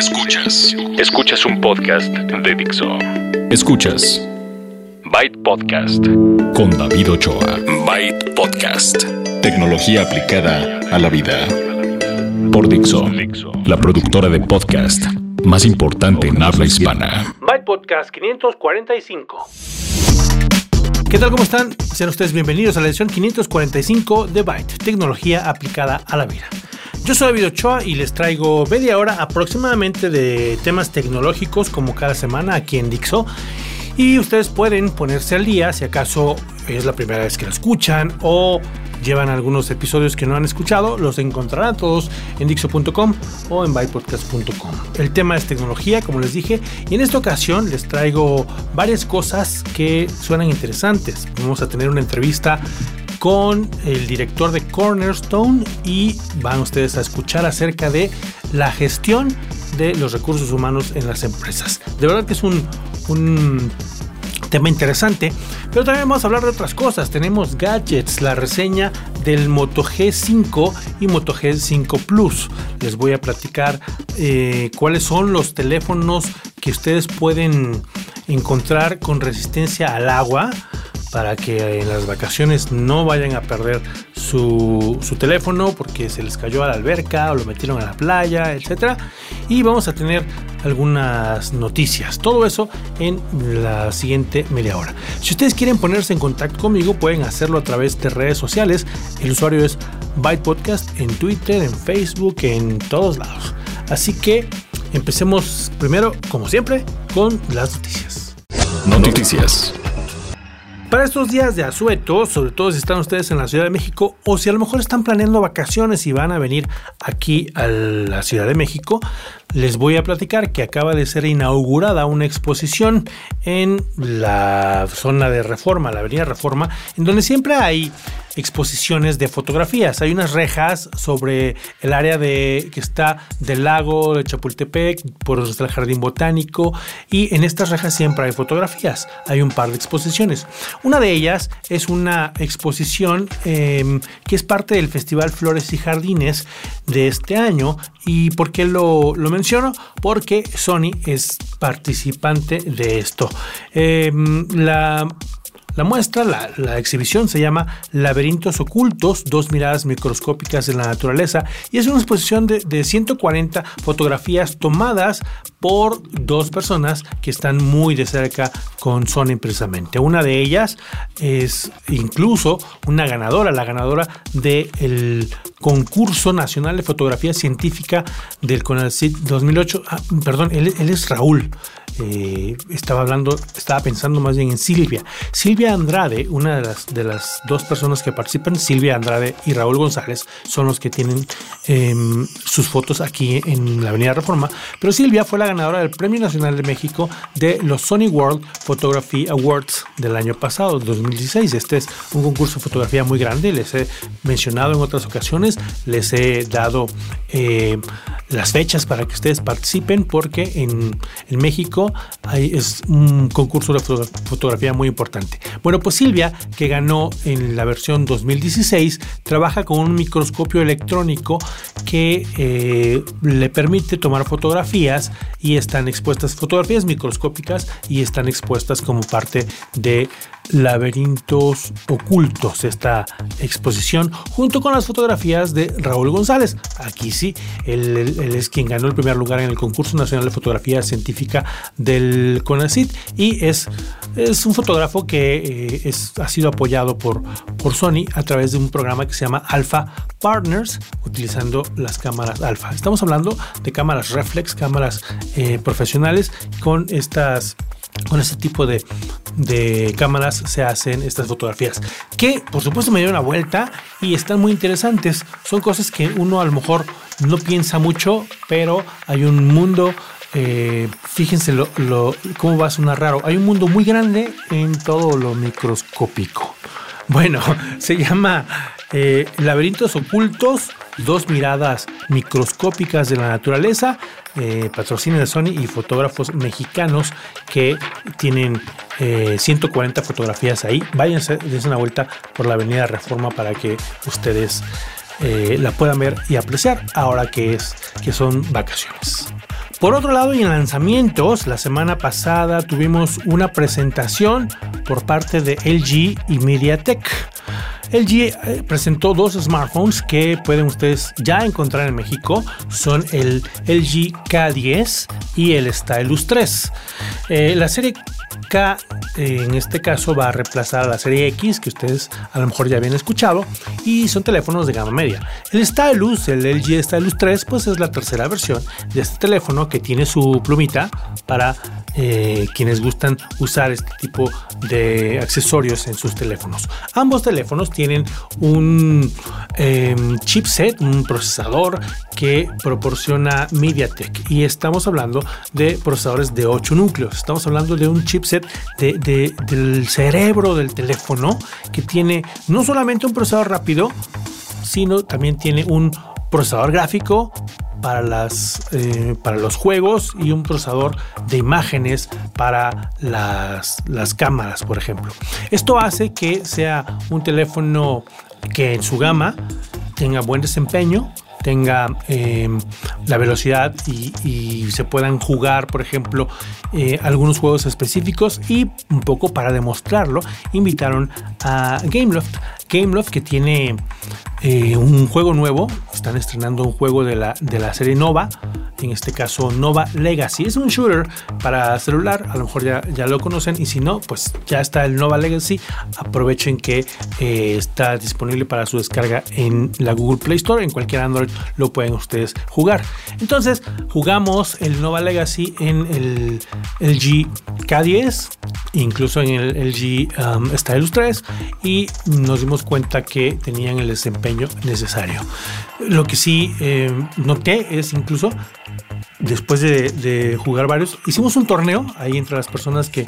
Escuchas. Escuchas un podcast de Dixo. Escuchas. Byte Podcast. Con David Ochoa. Byte Podcast. Tecnología aplicada a la vida. Por Dixo. La productora de podcast más importante en habla hispana. Byte Podcast 545. ¿Qué tal? ¿Cómo están? Sean ustedes bienvenidos a la edición 545 de Byte, tecnología aplicada a la vida. Yo soy David Ochoa y les traigo media hora aproximadamente de temas tecnológicos como cada semana aquí en Dixo. Y ustedes pueden ponerse al día si acaso es la primera vez que lo escuchan o llevan algunos episodios que no han escuchado, los encontrarán todos en Dixo.com o en bypodcast.com. El tema es tecnología, como les dije, y en esta ocasión les traigo varias cosas que suenan interesantes. Vamos a tener una entrevista con el director de Cornerstone y van ustedes a escuchar acerca de la gestión de los recursos humanos en las empresas. De verdad que es un, tema interesante, pero también vamos a hablar de otras cosas. Tenemos gadgets, la reseña del Moto G5 y Moto G5 Plus. Les voy a platicar eh, cuáles son los teléfonos que ustedes pueden encontrar con resistencia al agua para que en las vacaciones no vayan a perder su, teléfono porque se les cayó a la alberca o lo metieron a la playa, etc. Y vamos a tener algunas noticias. Todo eso en la siguiente media hora. Si ustedes quieren ponerse en contacto conmigo, pueden hacerlo a través de redes sociales. El usuario es Byte Podcast en Twitter, en Facebook, en todos lados. Así que empecemos primero, como siempre, con las noticias. Noticias. Para estos días de asueto, sobre todo si están ustedes en la Ciudad de México o si a lo mejor están planeando vacaciones y van a venir aquí a la Ciudad de México, les voy a platicar que acaba de ser inaugurada una exposición en la zona de Reforma, la Avenida Reforma, en donde siempre hay exposiciones de fotografías. Hay unas rejas sobre el área de que está del lago de Chapultepec, por donde está el jardín botánico, y en estas rejas siempre hay fotografías. Hay un par de exposiciones. Una de ellas es una exposición em, que es parte del Festival Flores y Jardines de este año. ¿Y por qué lo, menciono? Porque Sony es participante de esto. Em, la la muestra, la, exhibición se llama Laberintos Ocultos, dos miradas microscópicas de la naturaleza y es una exposición de, de 140 fotografías tomadas por dos personas que están muy de cerca con Sony precisamente. Una de ellas es incluso una ganadora, la ganadora del concurso nacional de fotografía científica del CONALCIT 2008. Ah, perdón, él es Raúl. Eh, estaba hablando, estaba pensando más bien en Silvia. Silvia Andrade, una de las, de las dos personas que participan, Silvia Andrade y Raúl González, son los que tienen em, sus fotos aquí en la Avenida Reforma. Pero Silvia fue la ganadora del Premio Nacional de México de los Sony World Photography Awards del año pasado, 2016. Este es un concurso de fotografía muy grande, les he mencionado en otras ocasiones, les he dado eh, las fechas para que ustedes participen porque en, en México es un concurso de fotografía muy importante. Bueno, pues Silvia, que ganó en la versión 2016, trabaja con un microscopio electrónico que eh, le permite tomar fotografías y están expuestas fotografías microscópicas y están expuestas como parte de Laberintos Ocultos, esta exposición, junto con las fotografías de Raúl González. Aquí sí, él, es quien ganó el primer lugar en el concurso nacional de fotografía científica del CONACIT y es, es un fotógrafo que eh, ha sido apoyado por, por Sony a través de un programa que se llama Alpha Partners, utilizando las cámaras Alpha. Estamos hablando de cámaras reflex, cámaras eh, profesionales con estas con este tipo de, de, cámaras se hacen estas fotografías que por supuesto me dieron una vuelta y están muy interesantes. Son cosas que uno a lo mejor no piensa mucho pero hay un mundo eh, fíjense lo, cómo va a sonar raro. Hay un mundo muy grande en todo lo microscópico. Bueno se llama eh, laberintos ocultos dos miradas microscópicas de la naturaleza, eh, patrocinio de Sony y fotógrafos mexicanos que tienen 140 eh, fotografías ahí. Váyanse, dense una vuelta por la Avenida Reforma para que ustedes eh, la puedan ver y apreciar ahora que, es, que son vacaciones. Por otro lado, en lanzamientos, la semana pasada tuvimos una presentación por parte de LG y MediaTek. LG eh, presentó dos smartphones que pueden ustedes ya encontrar en México. Son el LG K10 y el Stylus 3. Eh, la serie K eh, en este caso va a reemplazar a la serie X que ustedes a lo mejor ya habían escuchado y son teléfonos de gama media. El Stylus, el LG Stylus 3, pues es la tercera versión de este teléfono que tiene su plumita para eh, quienes gustan usar este tipo de accesorios en sus teléfonos. Ambos teléfonos tienen un em, chipset, un procesador que proporciona MediaTek y estamos hablando de procesadores de 8 núcleos. Estamos hablando de un chipset del cerebro del teléfono que tiene no solamente un procesador rápido, sino también tiene un procesador gráfico para, las, eh, para los juegos y un procesador de imágenes para las, las cámaras, por ejemplo. Esto hace que sea un teléfono que en su gama tenga buen desempeño, tenga em, la velocidad y, se puedan jugar, por ejemplo, eh, algunos juegos específicos y un poco para demostrarlo, invitaron a Gameloft. Gameloft que tiene eh, un juego nuevo, están estrenando un juego de la, de la serie Nova, en este caso Nova Legacy. Es un shooter para celular, a lo mejor ya, ya lo conocen y si no, pues ya está el Nova Legacy. Aprovechen que eh, está disponible para su descarga en la Google Play Store, en cualquier Android lo pueden ustedes jugar. Entonces jugamos el Nova Legacy en el LG K10, incluso en el LG um, Stylus 3 y nos dimos cuenta que tenían el desempeño necesario. Lo que sí eh, noté es incluso después de, jugar varios, hicimos un torneo ahí entre las personas que,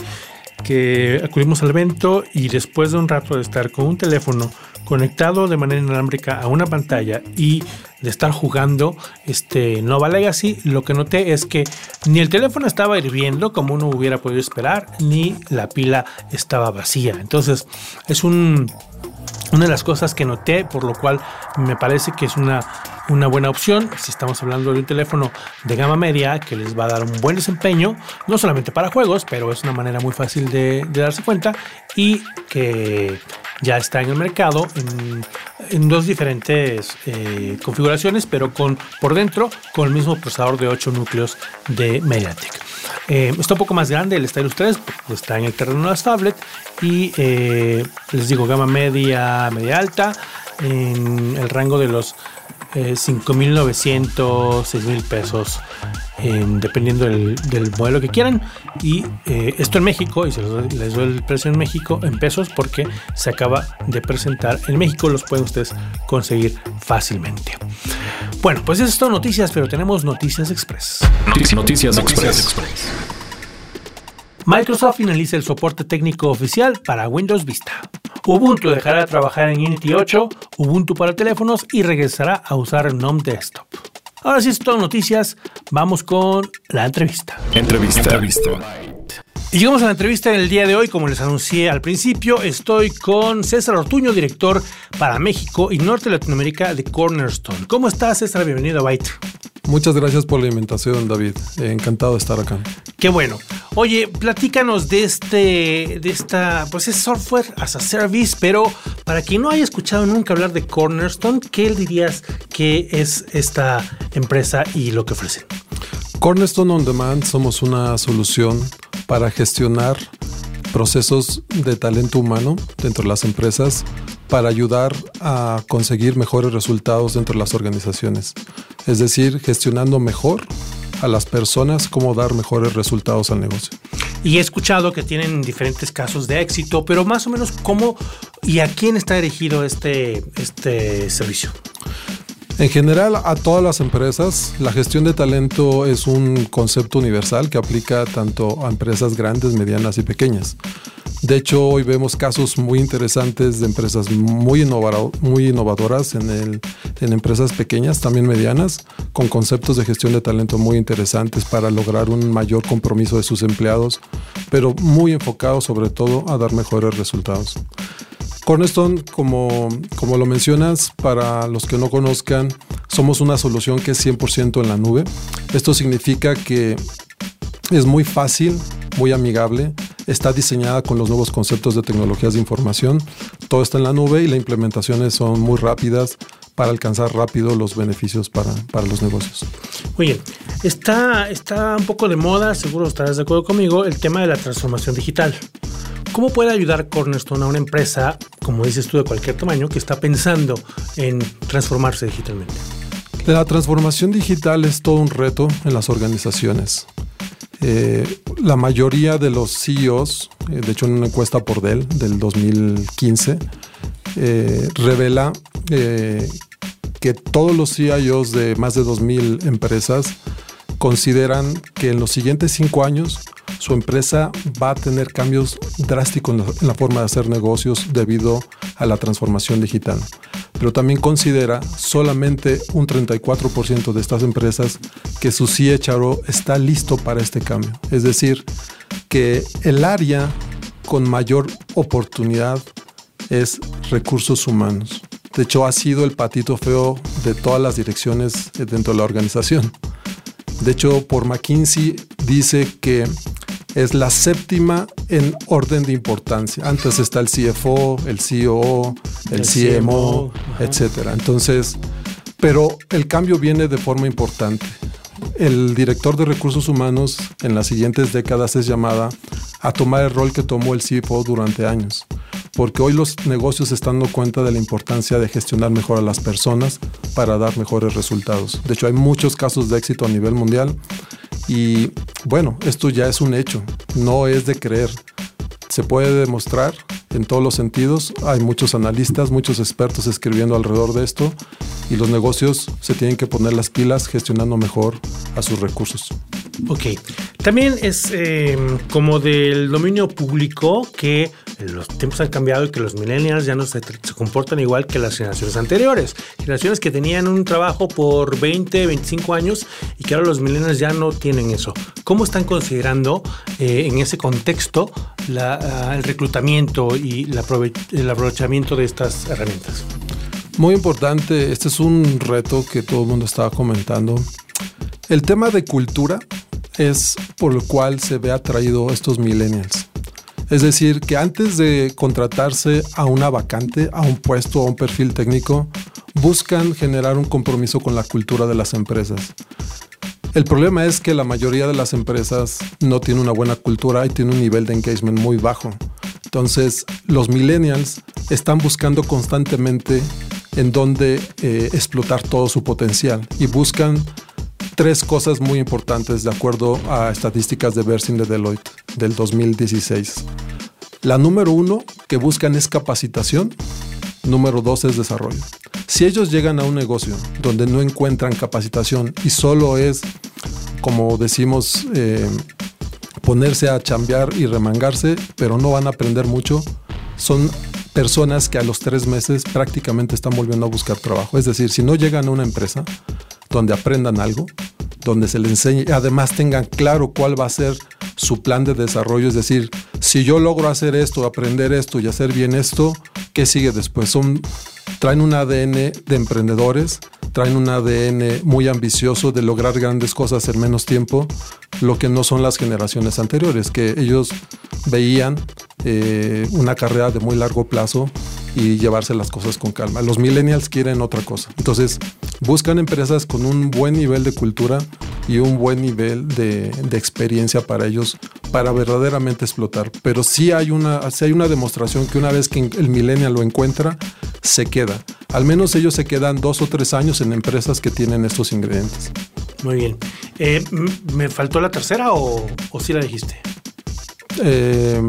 que acudimos al evento y después de un rato de estar con un teléfono conectado de manera inalámbrica a una pantalla y de estar jugando este Nova Legacy, lo que noté es que ni el teléfono estaba hirviendo como uno hubiera podido esperar, ni la pila estaba vacía. Entonces, es un una de las cosas que noté, por lo cual me parece que es una, una buena opción, si estamos hablando de un teléfono de gama media que les va a dar un buen desempeño, no solamente para juegos, pero es una manera muy fácil de, darse cuenta y que ya está en el mercado en, dos diferentes eh, configuraciones, pero con por dentro con el mismo procesador de 8 núcleos de MediaTek. Eh, está un poco más grande el Stylus 3, está en el terreno de las tablets y eh, les digo gama media, media alta, en el rango de los 5.900, 6.000 pesos, dependiendo del, modelo que quieran. Y eh, esto en México, y se les doy el precio en México en pesos porque se acaba de presentar en México, los pueden ustedes conseguir fácilmente. Bueno, pues es todo noticias, pero tenemos noticias express. Noticias, express. Microsoft finaliza el soporte técnico oficial para Windows Vista. Ubuntu dejará de trabajar en Unity 8, Ubuntu para teléfonos y regresará a usar GNOME Desktop. Ahora sí, es todo noticias. Vamos con la entrevista. Entrevista. entrevista. Y llegamos a la entrevista del día de hoy, como les anuncié al principio, estoy con César Ortuño, director para México y Norte de Latinoamérica de Cornerstone. ¿Cómo estás, César? Bienvenido a Byte. Muchas gracias por la invitación, David. encantado de estar acá. Qué bueno. Oye, platícanos de este, de esta, pues es software as a service, pero para quien no haya escuchado nunca hablar de Cornerstone, ¿qué dirías que es esta empresa y lo que ofrecen? Cornerstone On Demand somos una solución para gestionar procesos de talento humano dentro de las empresas para ayudar a conseguir mejores resultados dentro de las organizaciones. Es decir, gestionando mejor a las personas cómo dar mejores resultados al negocio. Y he escuchado que tienen diferentes casos de éxito, pero más o menos cómo y a quién está dirigido este, este servicio. En general, a todas las empresas, la gestión de talento es un concepto universal que aplica tanto a empresas grandes, medianas y pequeñas. De hecho, hoy vemos casos muy interesantes de empresas muy, muy innovadoras en, empresas pequeñas, también medianas, con conceptos de gestión de talento muy interesantes para lograr un mayor compromiso de sus empleados, pero muy enfocados sobre todo a dar mejores resultados. Cornerstone, como, como lo mencionas, para los que no conozcan, Somos una solución que es 100% en la nube. Esto significa que es muy fácil, muy amigable, está diseñada con los nuevos conceptos de tecnologías de información, todo está en la nube y las implementaciones son muy rápidas para alcanzar rápido los beneficios para, para los negocios. Muy está, está un poco de moda, seguro estarás de acuerdo conmigo, el tema de la transformación digital. ¿Cómo puede ayudar Cornerstone a una empresa, como dices tú, de cualquier tamaño, que está pensando en transformarse digitalmente? La transformación digital es todo un reto en las organizaciones. Eh, la mayoría de los CEOs, eh, de hecho en una encuesta por Dell del 2015, eh, revela que todos los CIOs de más de 2.000 empresas consideran que en los siguientes cinco años su empresa va a tener cambios drásticos en la forma de hacer negocios debido a la transformación digital. Pero también considera solamente un 34% de estas empresas que su CHRO está listo para este cambio. Es decir, que el área con mayor oportunidad es recursos humanos. De hecho, ha sido el patito feo de todas las direcciones dentro de la organización. De hecho, por McKinsey dice que es la séptima en orden de importancia. Antes está el CFO, el CEO, el, CMO, etcétera. Entonces, pero el cambio viene de forma importante. El director de recursos humanos en las siguientes décadas es llamada a tomar el rol que tomó el CFO durante años porque hoy los negocios están dando cuenta de la importancia de gestionar mejor a las personas para dar mejores resultados. De hecho, hay muchos casos de éxito a nivel mundial y bueno, esto ya es un hecho, no es de creer. Se puede demostrar en todos los sentidos. Hay muchos analistas, muchos expertos escribiendo alrededor de esto y los negocios se tienen que poner las pilas gestionando mejor a sus recursos. Ok. También es eh, como del dominio público que los tiempos han cambiado y que los millennials ya no se, comportan igual que las generaciones anteriores. Generaciones que tenían un trabajo por 20, 25 años y que ahora los millennials ya no tienen eso. ¿Cómo están considerando eh, en ese contexto ah, el reclutamiento y el aprovechamiento de estas herramientas? Muy importante, este es un reto que todo el mundo estaba comentando. El tema de cultura es por lo cual se ve atraído estos millennials. Es decir, que antes de contratarse a una vacante, a un puesto, a un perfil técnico, buscan generar un compromiso con la cultura de las empresas. El problema es que la mayoría de las empresas no tiene una buena cultura y tiene un nivel de engagement muy bajo. Entonces, los millennials están buscando constantemente en dónde eh, explotar todo su potencial y buscan tres cosas muy importantes de acuerdo a estadísticas de Bersin de Deloitte del 2016. La número uno que buscan es capacitación, número dos es desarrollo. Si ellos llegan a un negocio donde no encuentran capacitación y solo es, como decimos, eh, ponerse a chambear y remangarse, pero no van a aprender mucho, son personas que a los tres meses prácticamente están volviendo a buscar trabajo. Es decir, si no llegan a una empresa donde aprendan algo, donde se les enseñe, además tengan claro cuál va a ser su plan de desarrollo, es decir, si yo logro hacer esto, aprender esto y hacer bien esto, ¿qué sigue después? Son, traen un ADN de emprendedores, traen un ADN muy ambicioso de lograr grandes cosas en menos tiempo, lo que no son las generaciones anteriores, que ellos veían eh, una carrera de muy largo plazo y llevarse las cosas con calma. Los millennials quieren otra cosa. Entonces, buscan empresas con un buen nivel de cultura y un buen nivel de, experiencia para ellos para verdaderamente explotar. Pero sí hay, una, sí hay una demostración que una vez que el millennial lo encuentra, se queda. Al menos ellos se quedan dos o tres años en empresas que tienen estos ingredientes. Muy bien. Eh, ¿Me faltó la tercera o, o sí la dijiste? Eh,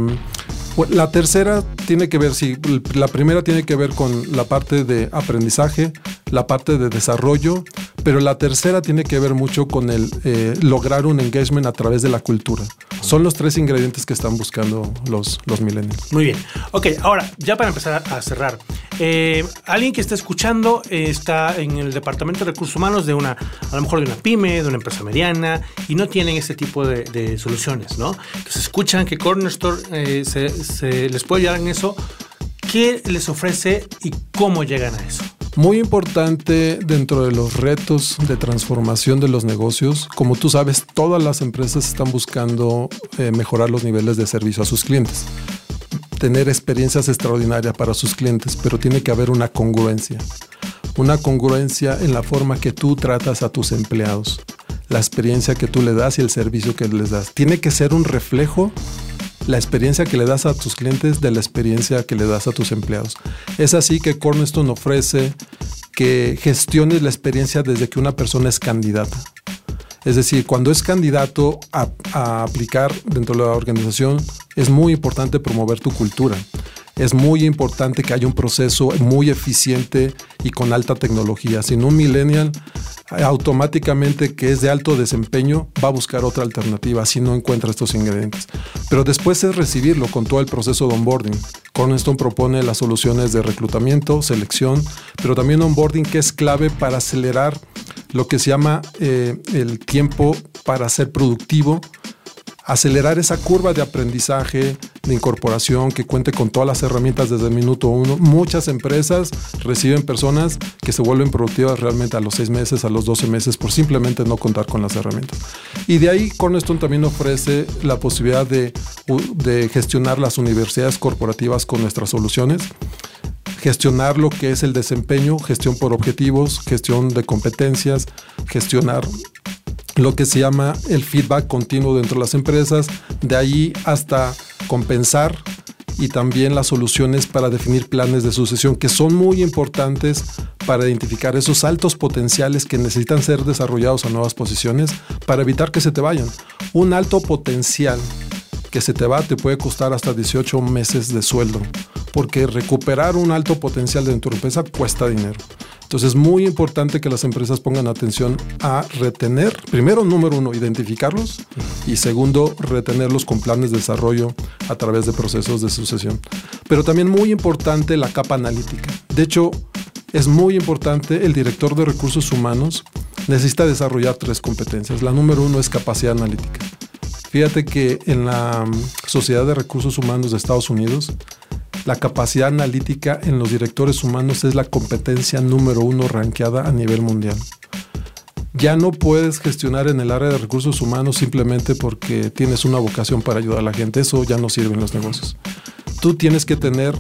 la tercera tiene que ver, sí, la primera tiene que ver con la parte de aprendizaje, la parte de desarrollo, pero la tercera tiene que ver mucho con el eh, lograr un engagement a través de la cultura. Son los tres ingredientes que están buscando los, los millennials. Muy bien. Ok, ahora, ya para empezar a cerrar, eh, alguien que está escuchando eh, está en el departamento de recursos humanos de una, a lo mejor de una pyme, de una empresa mediana, y no tienen ese tipo de, soluciones, ¿no? Entonces escuchan que Cornerstore eh, se, les puede ayudar en eso. ¿Qué les ofrece y cómo llegan a eso? Muy importante dentro de los retos de transformación de los negocios, como tú sabes, todas las empresas están buscando eh, mejorar los niveles de servicio a sus clientes, tener experiencias extraordinarias para sus clientes, pero tiene que haber una congruencia, una congruencia en la forma que tú tratas a tus empleados, la experiencia que tú le das y el servicio que les das. Tiene que ser un reflejo la experiencia que le das a tus clientes de la experiencia que le das a tus empleados. Es así que Cornerstone ofrece que gestiones la experiencia desde que una persona es candidata. Es decir, cuando es candidato a, a, aplicar dentro de la organización, es muy importante promover tu cultura. Es muy importante que haya un proceso muy eficiente y con alta tecnología. Sin un millennial, automáticamente que es de alto desempeño va a buscar otra alternativa si no encuentra estos ingredientes. Pero después es recibirlo con todo el proceso de onboarding. Cornerstone propone las soluciones de reclutamiento, selección, pero también onboarding que es clave para acelerar lo que se llama eh, el tiempo para ser productivo acelerar esa curva de aprendizaje, de incorporación, que cuente con todas las herramientas desde el minuto uno. Muchas empresas reciben personas que se vuelven productivas realmente a los seis meses, a los 12 meses, por simplemente no contar con las herramientas. Y de ahí Cornerstone también ofrece la posibilidad de, de gestionar las universidades corporativas con nuestras soluciones gestionar lo que es el desempeño, gestión por objetivos, gestión de competencias, gestionar lo que se llama el feedback continuo dentro de las empresas, de ahí hasta compensar y también las soluciones para definir planes de sucesión que son muy importantes para identificar esos altos potenciales que necesitan ser desarrollados a nuevas posiciones para evitar que se te vayan. Un alto potencial que se te va te puede costar hasta 18 meses de sueldo, porque recuperar un alto potencial dentro de tu empresa cuesta dinero. Entonces es muy importante que las empresas pongan atención a retener, primero, número uno, identificarlos y segundo, retenerlos con planes de desarrollo a través de procesos de sucesión. Pero también muy importante la capa analítica. De hecho, es muy importante el director de recursos humanos necesita desarrollar tres competencias. La número uno es capacidad analítica. Fíjate que en la mm, Sociedad de Recursos Humanos de Estados Unidos la capacidad analítica en los directores humanos es la competencia número uno ranqueada a nivel mundial. Ya no puedes gestionar en el área de recursos humanos simplemente porque tienes una vocación para ayudar a la gente. Eso ya no sirve en los negocios. Tú tienes que tener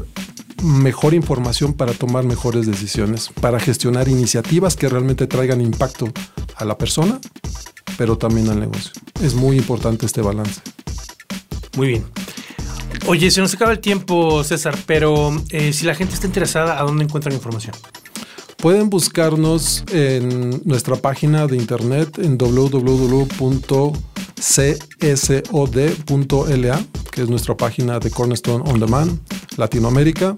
mejor información para tomar mejores decisiones, para gestionar iniciativas que realmente traigan impacto a la persona, pero también al negocio. Es muy importante este balance. Muy bien. Oye, se nos acaba el tiempo, César, pero eh, si la gente está interesada, ¿a dónde encuentran información? Pueden buscarnos en nuestra página de internet en www.csod.la, que es nuestra página de Cornerstone On Demand, Latinoamérica,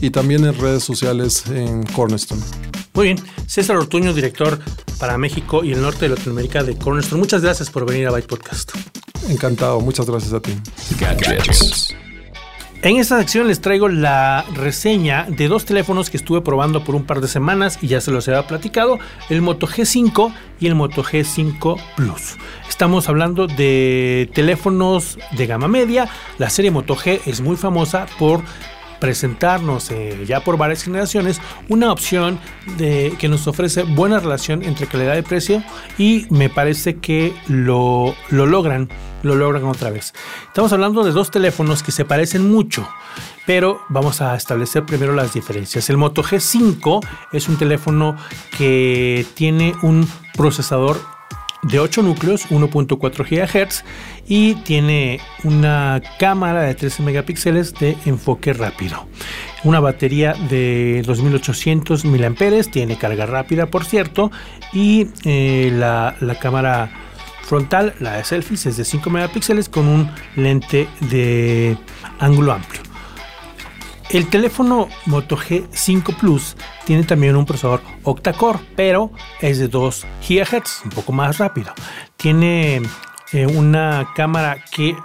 y también en redes sociales en Cornerstone. Muy bien, César Ortuño, director para México y el norte de Latinoamérica de Cornerstone. Muchas gracias por venir a Byte Podcast. Encantado, muchas gracias a ti. En esta sección les traigo la reseña de dos teléfonos que estuve probando por un par de semanas y ya se los había platicado, el Moto G5 y el Moto G5 Plus. Estamos hablando de teléfonos de gama media. La serie Moto G es muy famosa por presentarnos eh, ya por varias generaciones una opción de, que nos ofrece buena relación entre calidad y precio y me parece que lo, lo logran, lo logran otra vez. Estamos hablando de dos teléfonos que se parecen mucho, pero vamos a establecer primero las diferencias. El Moto G5 es un teléfono que tiene un procesador de 8 núcleos, 1.4 GHz y tiene una cámara de 13 megapíxeles de enfoque rápido. Una batería de 2800 mAh, tiene carga rápida por cierto, y eh, la, la cámara frontal, la de selfies, es de 5 megapíxeles con un lente de ángulo amplio. El teléfono Moto G5 Plus tiene también un procesador octa-core, pero es de 2 GHz, un poco más rápido. Tiene eh, una cámara que,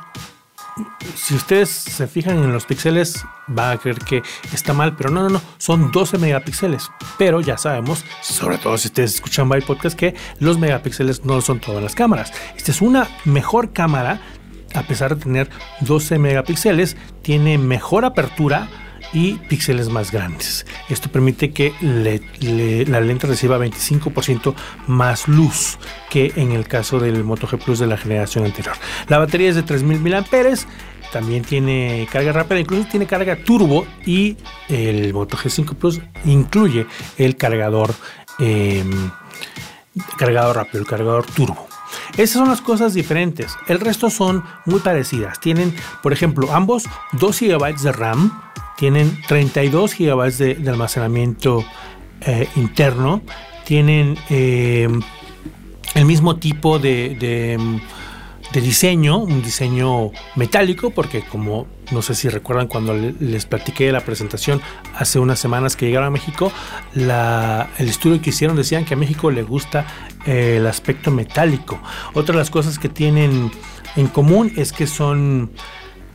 si ustedes se fijan en los píxeles, va a creer que está mal, pero no, no, no, son 12 megapíxeles. Pero ya sabemos, sobre todo si ustedes escuchan by podcast, que los megapíxeles no son todas las cámaras. Esta es una mejor cámara, a pesar de tener 12 megapíxeles, tiene mejor apertura y píxeles más grandes. Esto permite que la lente reciba 25% más luz que en el caso del Moto G Plus de la generación anterior. La batería es de 3000 mAh también tiene carga rápida, incluso tiene carga turbo y el Moto G5 Plus incluye el cargador em, cargador rápido, el cargador turbo. Esas son las cosas diferentes. El resto son muy parecidas. Tienen, por ejemplo, ambos 2 GB de RAM, tienen 32 GB de, almacenamiento eh, interno, tienen em, el mismo tipo de diseño, un diseño metálico, porque como no sé si recuerdan cuando les platiqué la presentación hace unas semanas que llegaron a México, el estudio que hicieron decían que a México le gusta eh, el aspecto metálico. Otra de las cosas que tienen en común es que son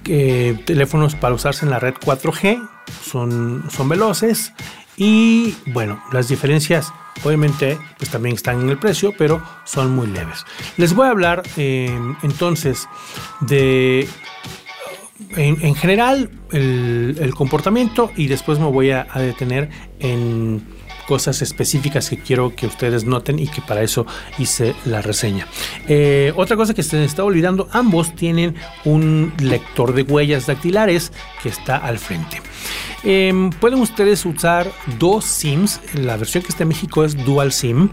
eh, teléfonos para usarse en la red 4G, son, son veloces y bueno, las diferencias Obviamente, pues también están en el precio, pero son muy leves. Les voy a hablar eh, entonces de, en, general, el, comportamiento y después me voy a, detener en cosas específicas que quiero que ustedes noten y que para eso hice la reseña. Eh, otra cosa que se me está olvidando, ambos tienen un lector de huellas dactilares que está al frente. Em, pueden ustedes usar dos SIMs. La versión que está en México es Dual SIM.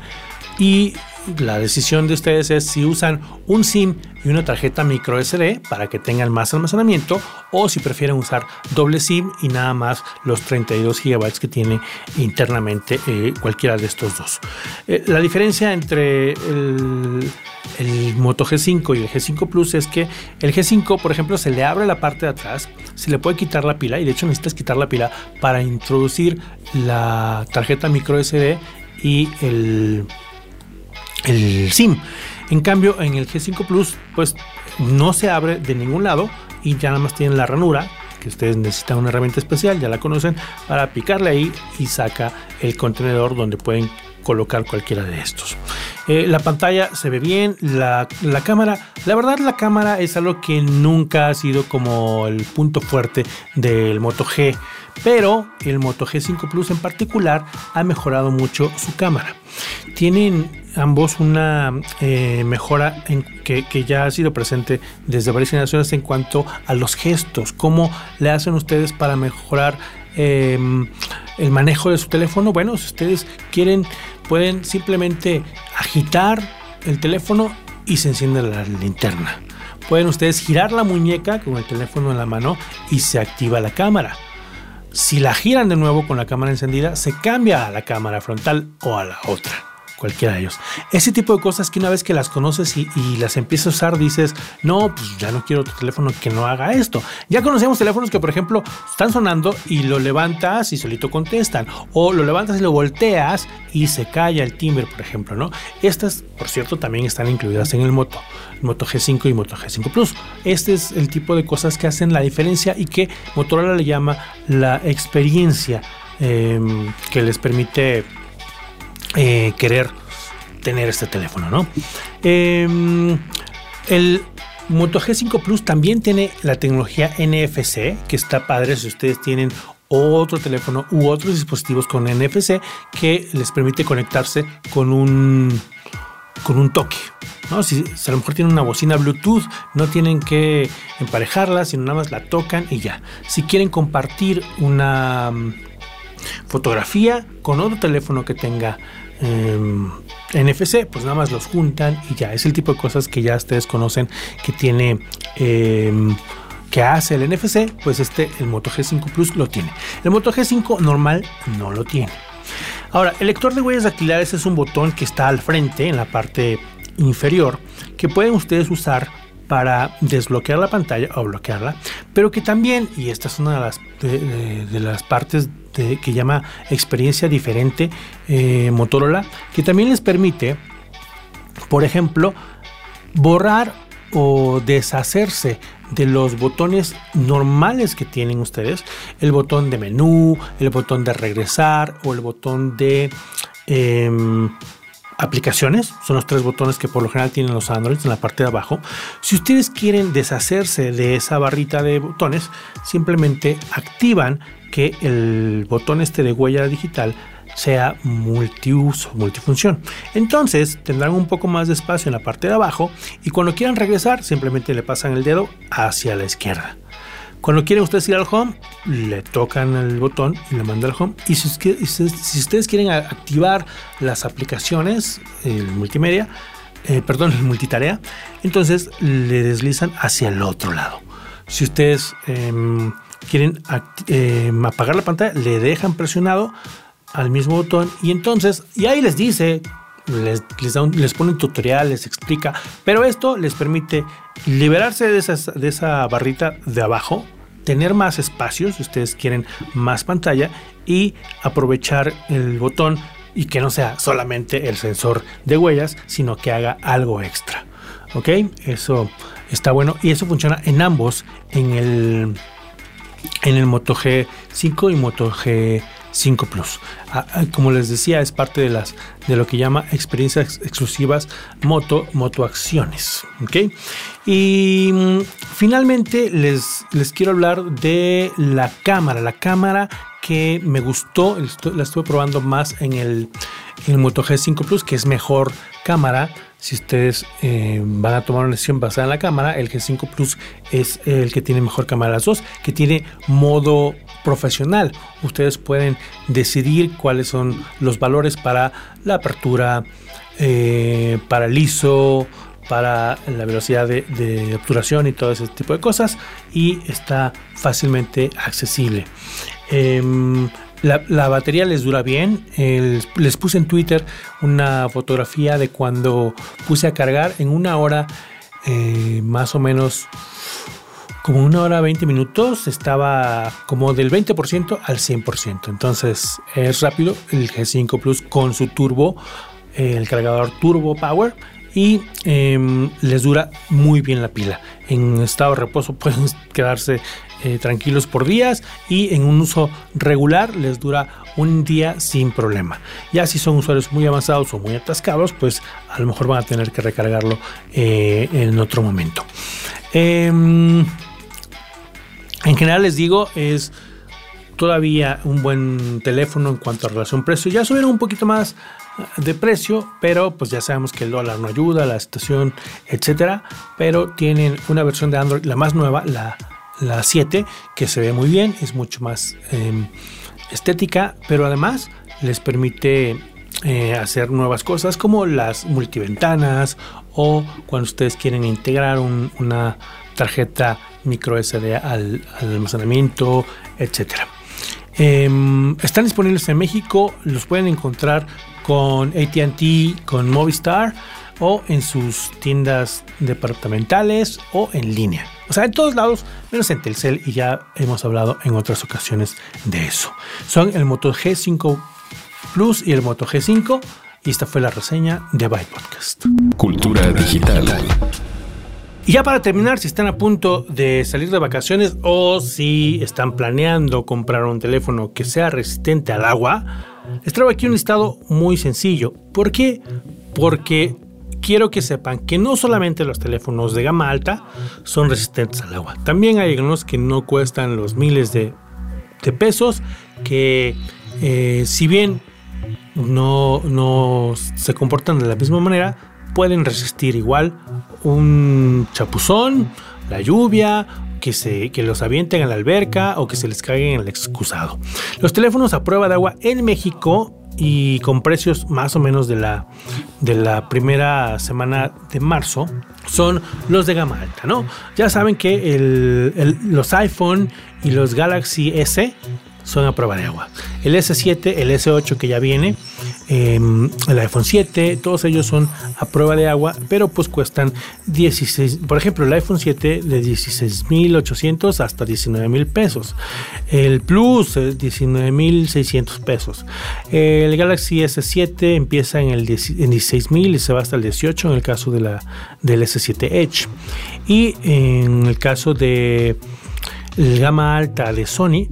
Y la decisión de ustedes es si usan un SIM y una tarjeta micro SD para que tengan más almacenamiento o si prefieren usar doble SIM y nada más los 32 GB que tiene internamente eh, cualquiera de estos dos. Eh, la diferencia entre el, el Moto G5 y el G5 Plus es que el G5, por ejemplo, se le abre la parte de atrás, se le puede quitar la pila y de hecho necesitas quitar la pila para introducir la tarjeta micro SD y el el SIM. En cambio, en el G5 Plus, pues no se abre de ningún lado y ya nada más tienen la ranura, que ustedes necesitan una herramienta especial, ya la conocen, para picarle ahí y saca el contenedor donde pueden colocar cualquiera de estos. Eh, la pantalla se ve bien, la, la, cámara, la verdad la cámara es algo que nunca ha sido como el punto fuerte del Moto G, pero el Moto G5 Plus en particular ha mejorado mucho su cámara. Tienen ambos una eh, mejora que, ya ha sido presente desde varias generaciones en cuanto a los gestos, cómo le hacen ustedes para mejorar em, el manejo de su teléfono. Bueno, si ustedes quieren, pueden simplemente agitar el teléfono y se enciende la linterna. Pueden ustedes girar la muñeca con el teléfono en la mano y se activa la cámara. Si la giran de nuevo con la cámara encendida, se cambia a la cámara frontal o a la otra cualquiera de ellos. Ese tipo de cosas que una vez que las conoces y, las empiezas a usar, dices, no, pues ya no quiero otro teléfono que no haga esto. Ya conocemos teléfonos que, por ejemplo, están sonando y lo levantas y solito contestan. O lo levantas y lo volteas y se calla el timbre, por ejemplo, ¿no? Estas, por cierto, también están incluidas en el Moto, Moto G5 y Moto G5 Plus. Este es el tipo de cosas que hacen la diferencia y que Motorola le llama la experiencia em, que les permite eh, querer tener este teléfono, ¿no? Em, el Moto G5 Plus también tiene la tecnología NFC, que está padre si ustedes tienen otro teléfono u otros dispositivos con NFC que les permite conectarse con un con un toque. ¿no? Si, a lo mejor tienen una bocina Bluetooth, no tienen que emparejarla, sino nada más la tocan y ya. Si quieren compartir una mm, fotografía con otro teléfono que tenga Em, NFC, pues nada más los juntan y ya. Es el tipo de cosas que ya ustedes conocen que tiene. Em, que hace el NFC, pues este, el Moto G5 Plus lo tiene. El Moto G5 normal no lo tiene. Ahora, el lector de huellas dactilares es un botón que está al frente, en la parte inferior, que pueden ustedes usar para desbloquear la pantalla o bloquearla, pero que también, y esta es una de las, de las partes que llama experiencia diferente eh, Motorola, que también les permite, por ejemplo, borrar o deshacerse de los botones normales que tienen ustedes, el botón de menú, el botón de regresar o el botón de em, aplicaciones, son los tres botones que por lo general tienen los Androids en la parte de abajo. Si ustedes quieren deshacerse de esa barrita de botones, simplemente activan que el botón este de huella digital sea multiuso, multifunción. Entonces tendrán un poco más de espacio en la parte de abajo y cuando quieran regresar simplemente le pasan el dedo hacia la izquierda. Cuando quieren ustedes ir al home, le tocan el botón y le mandan al home. Y si, si ustedes quieren activar las aplicaciones, el multimedia, eh, perdón, el multitarea, entonces le deslizan hacia el otro lado. Si ustedes em, quieren em, apagar la pantalla, le dejan presionado al mismo botón y entonces, y ahí les dice, les, les, un tutorial, les explica, pero esto les permite liberarse de, de esa barrita de abajo, tener más espacios si ustedes quieren más pantalla y aprovechar el botón y que no sea solamente el sensor de huellas, sino que haga algo extra. ¿Ok? Eso está bueno y eso funciona en ambos, en el, en el Moto G5 y Moto G 5 Plus. Ah, ah, como les decía, es parte de las de lo que llama experiencias exclusivas Moto Moto Acciones. ¿ok? Y mm, finalmente les, les quiero hablar de la cámara. La cámara que me gustó, la estuve probando más en el, en el Moto G5 Plus, que es mejor cámara si ustedes eh, van a tomar una decisión basada en la cámara, el G5 Plus es el que tiene mejor cámara de las dos, que tiene modo profesional. Ustedes pueden decidir cuáles son los valores para la apertura, eh, para el ISO, para la velocidad de, obturación y todo ese tipo de cosas y está fácilmente accesible. Em, la, batería les dura bien. les puse en Twitter una fotografía de cuando puse a cargar en una hora, eh, más o menos como una hora 20 minutos, estaba como del 20% al 100%. Entonces es rápido el G5 Plus con su turbo, el cargador Turbo Power y em, les dura muy bien la pila. En estado de reposo pueden quedarse eh, tranquilos por días y en un uso regular les dura un día sin problema. Ya si son usuarios muy avanzados o muy atascados, pues a lo mejor van a tener que recargarlo eh, en otro momento. Em, en general les digo, es todavía un buen teléfono en cuanto a relación precio. Ya subieron un poquito más de precio, pero pues ya sabemos que el dólar no ayuda, la situación, etcétera. Pero tienen una versión de Android, la más nueva, la, la 7, que se ve muy bien, es mucho más em, estética, pero además les permite eh, hacer nuevas cosas como las multiventanas o cuando ustedes quieren integrar una tarjeta micro SD al, almacenamiento, etcétera. Em, están disponibles en México, los pueden encontrar con ATT, con Movistar o en sus tiendas departamentales o en línea. O sea, en todos lados, menos en Telcel y ya hemos hablado en otras ocasiones de eso. Son el Moto G5 Plus y el Moto G5 y esta fue la reseña de Byte Podcast. Cultura digital. Y ya para terminar, si están a punto de salir de vacaciones o si están planeando comprar un teléfono que sea resistente al agua, les aquí un listado muy sencillo. ¿Por qué? Porque quiero que sepan que no solamente los teléfonos de gama alta son resistentes al agua. También hay algunos que no cuestan los miles de, pesos, que eh, si bien no, no se comportan de la misma manera, pueden resistir igual un chapuzón, la lluvia que, se, que los avienten a la alberca o que se les caigan en el excusado. Los teléfonos a prueba de agua en México y con precios más o menos de la, de la primera semana de marzo son los de gama alta, ¿no? Ya saben que los iPhone y los Galaxy S son a prueba de agua. El S7, el S8 que ya viene, em, el iPhone 7, todos ellos son a prueba de agua, pero pues cuestan 16, por ejemplo, el iPhone 7 de 16.800 hasta 19.000 pesos. El Plus, 19.600 pesos. El Galaxy S7 empieza en, el 16.000 y se va hasta el 18 en el caso de la, del S7 Edge. Y en el caso de El gama alta de Sony,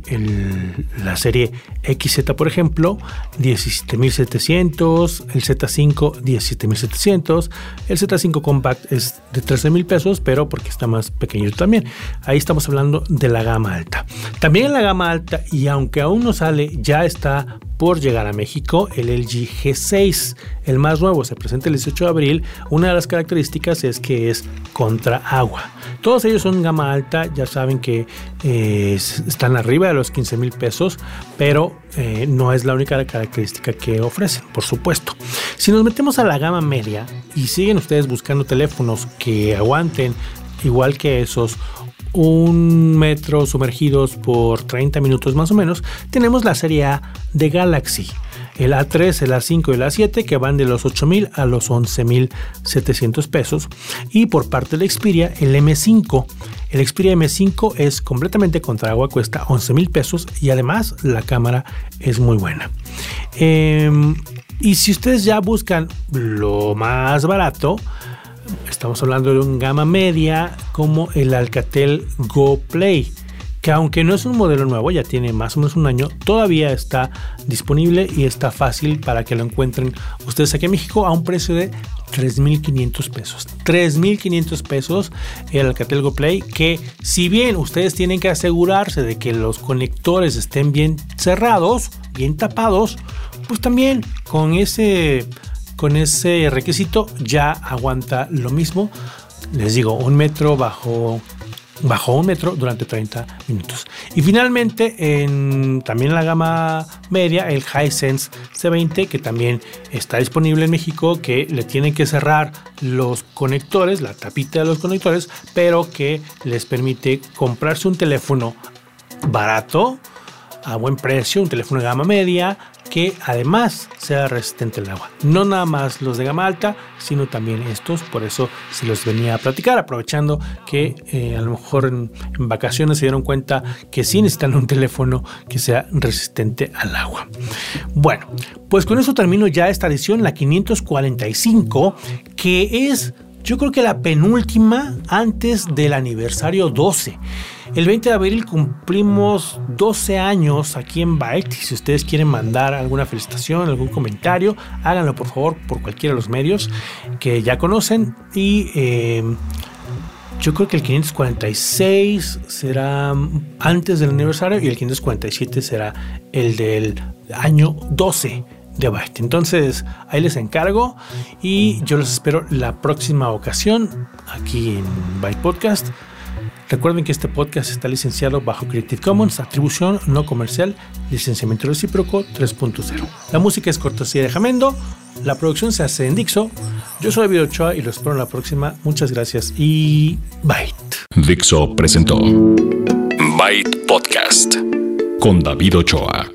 la serie XZ por ejemplo, 17.700, el Z5 17.700, el Z5 Compact es de 13.000 pesos, pero porque está más pequeño también. Ahí estamos hablando de la gama alta. También la gama alta, y aunque aún no sale, ya está por llegar a México el LG G6, el más nuevo, se presenta el 18 de abril. Una de las características es que es contra agua. Todos ellos son gama alta, ya saben que eh, están arriba de los 15 mil pesos, pero eh, no es la única característica que ofrecen, por supuesto. Si nos metemos a la gama media y siguen ustedes buscando teléfonos que aguanten igual que esos un metro sumergidos por 30 minutos más o menos, tenemos la serie A de Galaxy. El A3, el A5 y el A7 que van de los 8.000 a los 11.700 pesos. Y por parte de Xperia, el M5. El Xperia M5 es completamente contra agua, cuesta 11.000 pesos y además la cámara es muy buena. Em, y si ustedes ya buscan lo más barato, Estamos hablando de un gama media como el Alcatel Go Play, que aunque no es un modelo nuevo, ya tiene más o menos un año, todavía está disponible y está fácil para que lo encuentren ustedes aquí en México a un precio de 3.500 pesos. 3.500 pesos el Alcatel Go Play, que si bien ustedes tienen que asegurarse de que los conectores estén bien cerrados, bien tapados, pues también con ese con ese requisito ya aguanta lo mismo. Les digo, un metro bajo, bajo un metro durante 30 minutos. Y finalmente, en, también en la gama media, el Hisense C20, que también está disponible en México, que le tienen que cerrar los conectores, la tapita de los conectores, pero que les permite comprarse un teléfono barato, a buen precio, un teléfono de gama media, que además sea resistente al agua. No nada más los de gama alta, sino también estos. Por eso se los venía a platicar, aprovechando que eh, a lo mejor en, vacaciones se dieron cuenta que sí necesitan un teléfono que sea resistente al agua. Bueno, pues con eso termino ya esta edición, la 545, que es yo creo que la penúltima antes del aniversario 12. El 20 de abril cumplimos 12 años aquí en Byte. Si ustedes quieren mandar alguna felicitación, algún comentario, háganlo por favor por cualquiera de los medios que ya conocen. Y em, yo creo que el 546 será antes del aniversario y el 547 será el del año 12 de Byte. Entonces ahí les encargo y yo los espero la próxima ocasión aquí en Byte Podcast. Recuerden que este podcast está licenciado bajo Creative Commons, atribución no comercial, licenciamiento recíproco 3.0. La música es cortesía de Jamendo, la producción se hace en Dixo. Yo soy David Ochoa y los espero en la próxima. Muchas gracias y bye. Dixo presentó Byte Podcast con David Ochoa.